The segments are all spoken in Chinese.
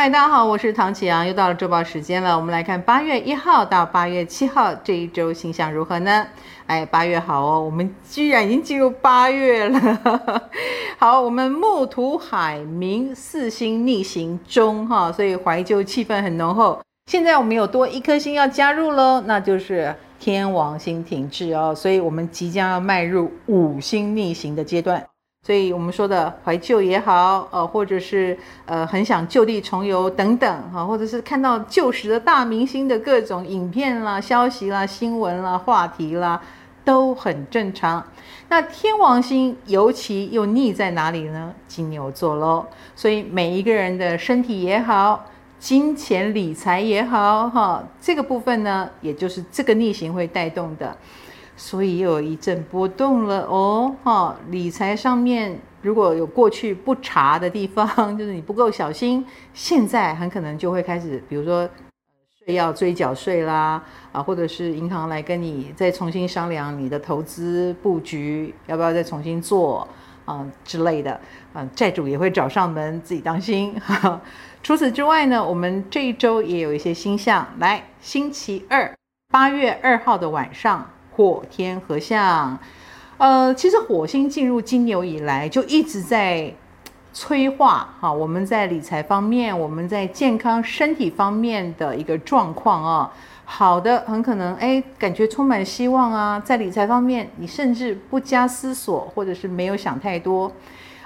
嗨，大家好，我是唐启阳，又到了周报时间了。我们来看八月一号到八月七号这一周星象如何呢？哎，八月好哦，我们居然已经进入八月了。好，我们木土海冥四星逆行中哈，所以怀旧气氛很浓厚。现在我们有多一颗星要加入喽，那就是天王星停滞哦，所以我们即将要迈入五星逆行的阶段。所以我们说的怀旧也好，呃，或者是呃很想就地重游等等，哈，或者是看到旧时的大明星的各种影片啦、消息啦、新闻啦、话题啦，都很正常。那天王星尤其又逆在哪里呢？金牛座喽。所以每一个人的身体也好，金钱理财也好，哈，这个部分呢，也就是这个逆行会带动的。所以又有一阵波动了哦，哈！理财上面如果有过去不查的地方，就是你不够小心，现在很可能就会开始，比如说税要追缴税啦，啊，或者是银行来跟你再重新商量你的投资布局要不要再重新做啊之类的，啊，债主也会找上门，自己当心。哈，除此之外呢，我们这一周也有一些星象，来，星期二，八月二号的晚上。火天合相，呃，其实火星进入金牛以来，就一直在催化哈，我们在理财方面，我们在健康身体方面的一个状况啊。好的，很可能哎，感觉充满希望啊，在理财方面，你甚至不加思索，或者是没有想太多，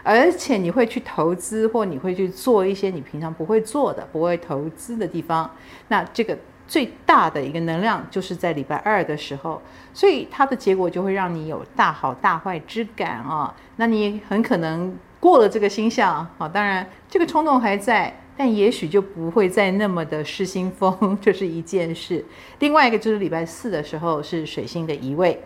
而且你会去投资，或你会去做一些你平常不会做的、不会投资的地方，那这个。最大的一个能量就是在礼拜二的时候，所以它的结果就会让你有大好大坏之感啊。那你很可能过了这个星象啊，当然这个冲动还在，但也许就不会再那么的失心疯，这是一件事。另外一个就是礼拜四的时候是水星的移位，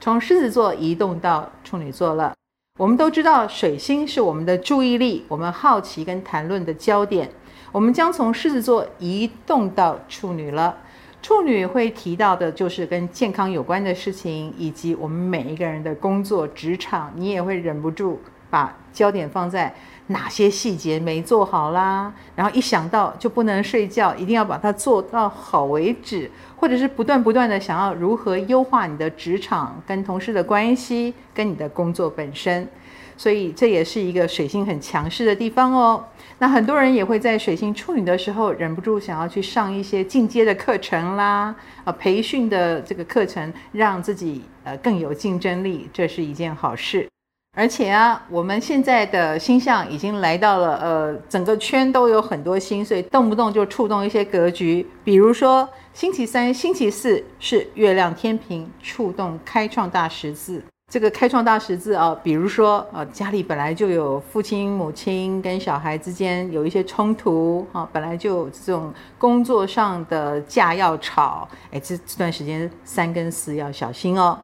从狮子座移动到处女座了。我们都知道水星是我们的注意力，我们好奇跟谈论的焦点。我们将从狮子座移动到处女了，处女会提到的就是跟健康有关的事情，以及我们每一个人的工作职场，你也会忍不住把焦点放在哪些细节没做好啦，然后一想到就不能睡觉，一定要把它做到好为止，或者是不断不断的想要如何优化你的职场跟同事的关系，跟你的工作本身。所以这也是一个水星很强势的地方哦。那很多人也会在水星处女的时候，忍不住想要去上一些进阶的课程啦，呃，培训的这个课程，让自己呃更有竞争力，这是一件好事。而且啊，我们现在的星象已经来到了呃整个圈都有很多星，所以动不动就触动一些格局。比如说星期三、星期四是月亮天秤触动开创大十字。这个开创大十字啊，比如说啊，家里本来就有父亲、母亲跟小孩之间有一些冲突啊，本来就有这种工作上的架要吵，哎，这这段时间三跟四要小心哦。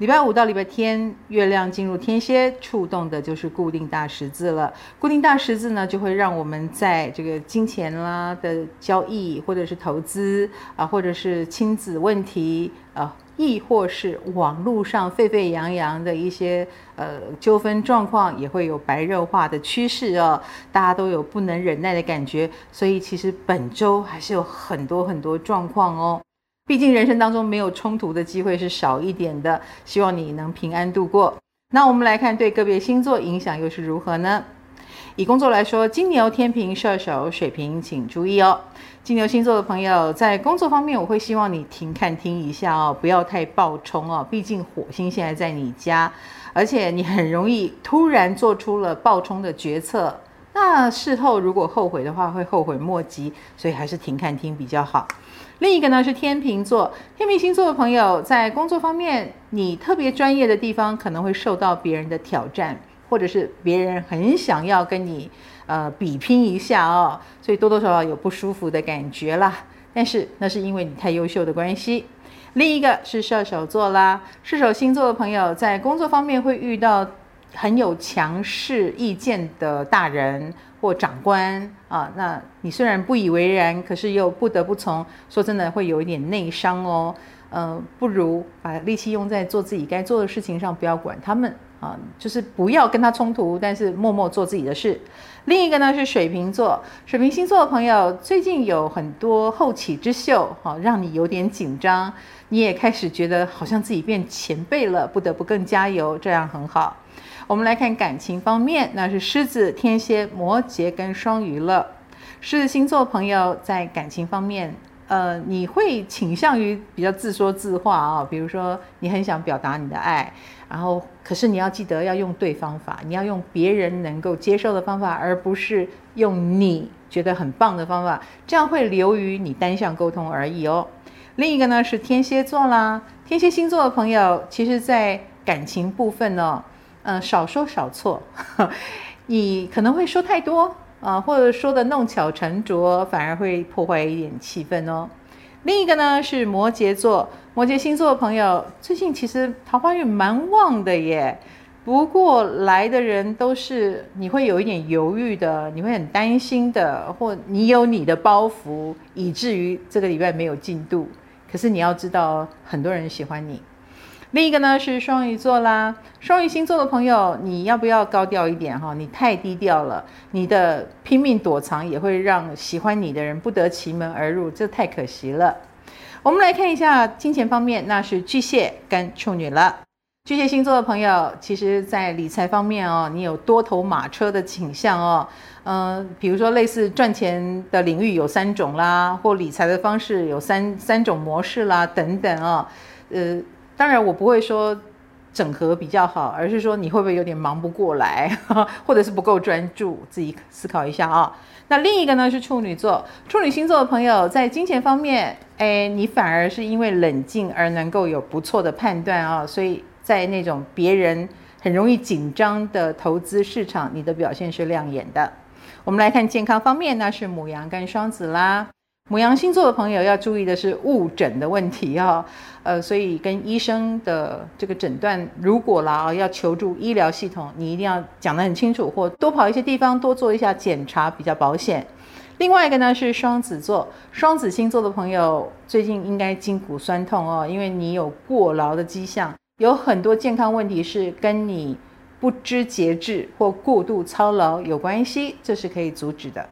礼拜五到礼拜天，月亮进入天蝎，触动的就是固定大十字了。固定大十字呢，就会让我们在这个金钱啦的交易，或者是投资啊，或者是亲子问题啊。亦或是网络上沸沸扬扬的一些呃纠纷状况，也会有白热化的趋势哦。大家都有不能忍耐的感觉，所以其实本周还是有很多很多状况哦。毕竟人生当中没有冲突的机会是少一点的，希望你能平安度过。那我们来看对个别星座影响又是如何呢？以工作来说，金牛、天秤、射手、水瓶，请注意哦。金牛星座的朋友，在工作方面，我会希望你停看听一下哦，不要太暴冲哦。毕竟火星现在在你家，而且你很容易突然做出了暴冲的决策，那事后如果后悔的话，会后悔莫及。所以还是停看听比较好。另一个呢是天秤座，天秤星座的朋友，在工作方面，你特别专业的地方可能会受到别人的挑战。或者是别人很想要跟你呃比拼一下哦，所以多多少少有不舒服的感觉啦。但是那是因为你太优秀的关系。另一个是射手座啦，射手星座的朋友在工作方面会遇到很有强势意见的大人或长官啊，那你虽然不以为然，可是又不得不从。说真的，会有一点内伤哦。嗯、不如把力气用在做自己该做的事情上，不要管他们。啊，就是不要跟他冲突，但是默默做自己的事。另一个呢是水瓶座，水瓶星座的朋友最近有很多后起之秀，哈，让你有点紧张，你也开始觉得好像自己变前辈了，不得不更加油，这样很好。我们来看感情方面，那是狮子、天蝎、摩羯跟双鱼了。狮子星座朋友在感情方面，呃，你会倾向于比较自说自话啊、哦，比如说你很想表达你的爱。然后，可是你要记得要用对方法，你要用别人能够接受的方法，而不是用你觉得很棒的方法，这样会流于你单向沟通而已哦。另一个呢是天蝎座啦，天蝎星座的朋友，其实在感情部分呢、哦，嗯、呃，少说少错，你可能会说太多、呃，或者说的弄巧成拙，反而会破坏一点气氛哦。另一个呢是摩羯座，摩羯星座的朋友最近其实桃花运蛮旺的耶，不过来的人都是你会有一点犹豫的，你会很担心的，或你有你的包袱，以至于这个礼拜没有进度。可是你要知道，很多人喜欢你。另一个呢是双鱼座啦，双鱼星座的朋友，你要不要高调一点哈？你太低调了，你的拼命躲藏也会让喜欢你的人不得其门而入，这太可惜了。我们来看一下金钱方面，那是巨蟹跟处女了。巨蟹星座的朋友，其实在理财方面哦，你有多头马车的倾向哦。嗯、比如说类似赚钱的领域有三种啦，或理财的方式有三三种模式啦，等等哦。呃。当然，我不会说整合比较好，而是说你会不会有点忙不过来，或者是不够专注，自己思考一下啊。那另一个呢是处女座，处女星座的朋友在金钱方面，哎，你反而是因为冷静而能够有不错的判断啊，所以在那种别人很容易紧张的投资市场，你的表现是亮眼的。我们来看健康方面，那是母羊跟双子啦。母羊星座的朋友要注意的是误诊的问题哦，呃，所以跟医生的这个诊断，如果啦要求助医疗系统，你一定要讲得很清楚，或多跑一些地方，多做一下检查比较保险。另外一个呢是双子座，双子星座的朋友最近应该筋骨酸痛哦，因为你有过劳的迹象，有很多健康问题是跟你不知节制或过度操劳有关系，这是可以阻止的。